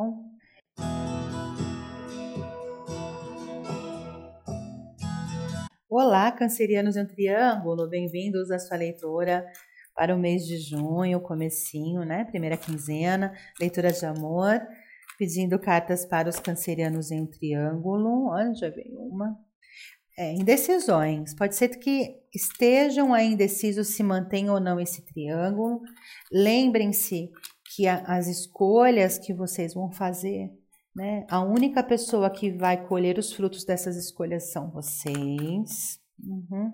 bom? Olá, cancerianos em um triângulo, bem-vindos à sua leitura para o mês de junho, comecinho, né? Primeira quinzena, leitura de amor, pedindo cartas para os cancerianos em um triângulo. Olha, já veio uma. É, indecisões. Pode ser que estejam aí indecisos se mantém ou não esse triângulo. Lembrem-se que a, as escolhas que vocês vão fazer, né? A única pessoa que vai colher os frutos dessas escolhas são vocês. Uhum.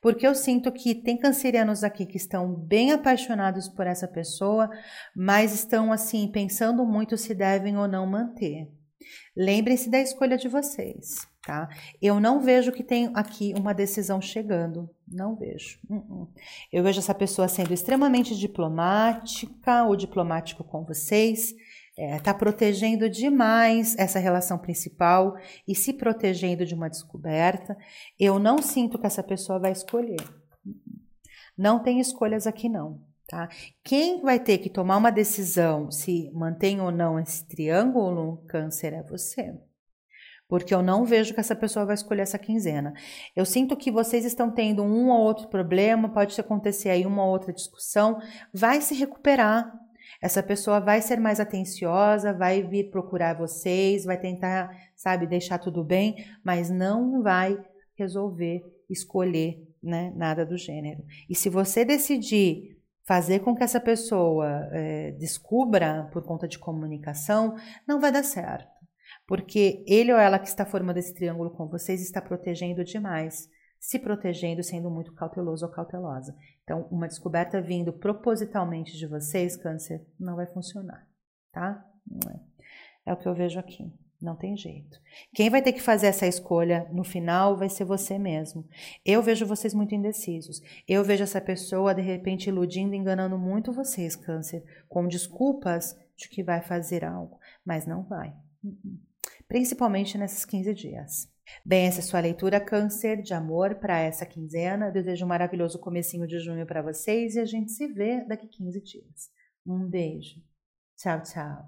Porque eu sinto que tem cancerianos aqui que estão bem apaixonados por essa pessoa, mas estão assim pensando muito se devem ou não manter. Lembrem-se da escolha de vocês, tá? Eu não vejo que tem aqui uma decisão chegando, não vejo. Uh -uh. Eu vejo essa pessoa sendo extremamente diplomática ou diplomático com vocês, está é, protegendo demais essa relação principal e se protegendo de uma descoberta. Eu não sinto que essa pessoa vai escolher. Não tem escolhas aqui não. Tá? Quem vai ter que tomar uma decisão se mantém ou não esse triângulo câncer é você. Porque eu não vejo que essa pessoa vai escolher essa quinzena. Eu sinto que vocês estão tendo um ou outro problema, pode acontecer aí uma ou outra discussão, vai se recuperar. Essa pessoa vai ser mais atenciosa, vai vir procurar vocês, vai tentar, sabe, deixar tudo bem, mas não vai resolver escolher, né, nada do gênero. E se você decidir fazer com que essa pessoa é, descubra por conta de comunicação, não vai dar certo. Porque ele ou ela que está formando esse triângulo com vocês está protegendo demais, se protegendo, sendo muito cauteloso ou cautelosa. Então, uma descoberta vindo propositalmente de vocês, Câncer, não vai funcionar, tá? É. É o que eu vejo aqui. Não tem jeito. Quem vai ter que fazer essa escolha no final vai ser você mesmo. Eu vejo vocês muito indecisos. Eu vejo essa pessoa de repente iludindo, enganando muito vocês, Câncer, com desculpas de que vai fazer algo, mas não vai. Uh-uh. Principalmente nesses 15 dias. Bem, essa é sua leitura Câncer de amor para essa quinzena. desejo um maravilhoso comecinho de junho para vocês e a gente se vê daqui 15 dias. Um beijo. Tchau, tchau.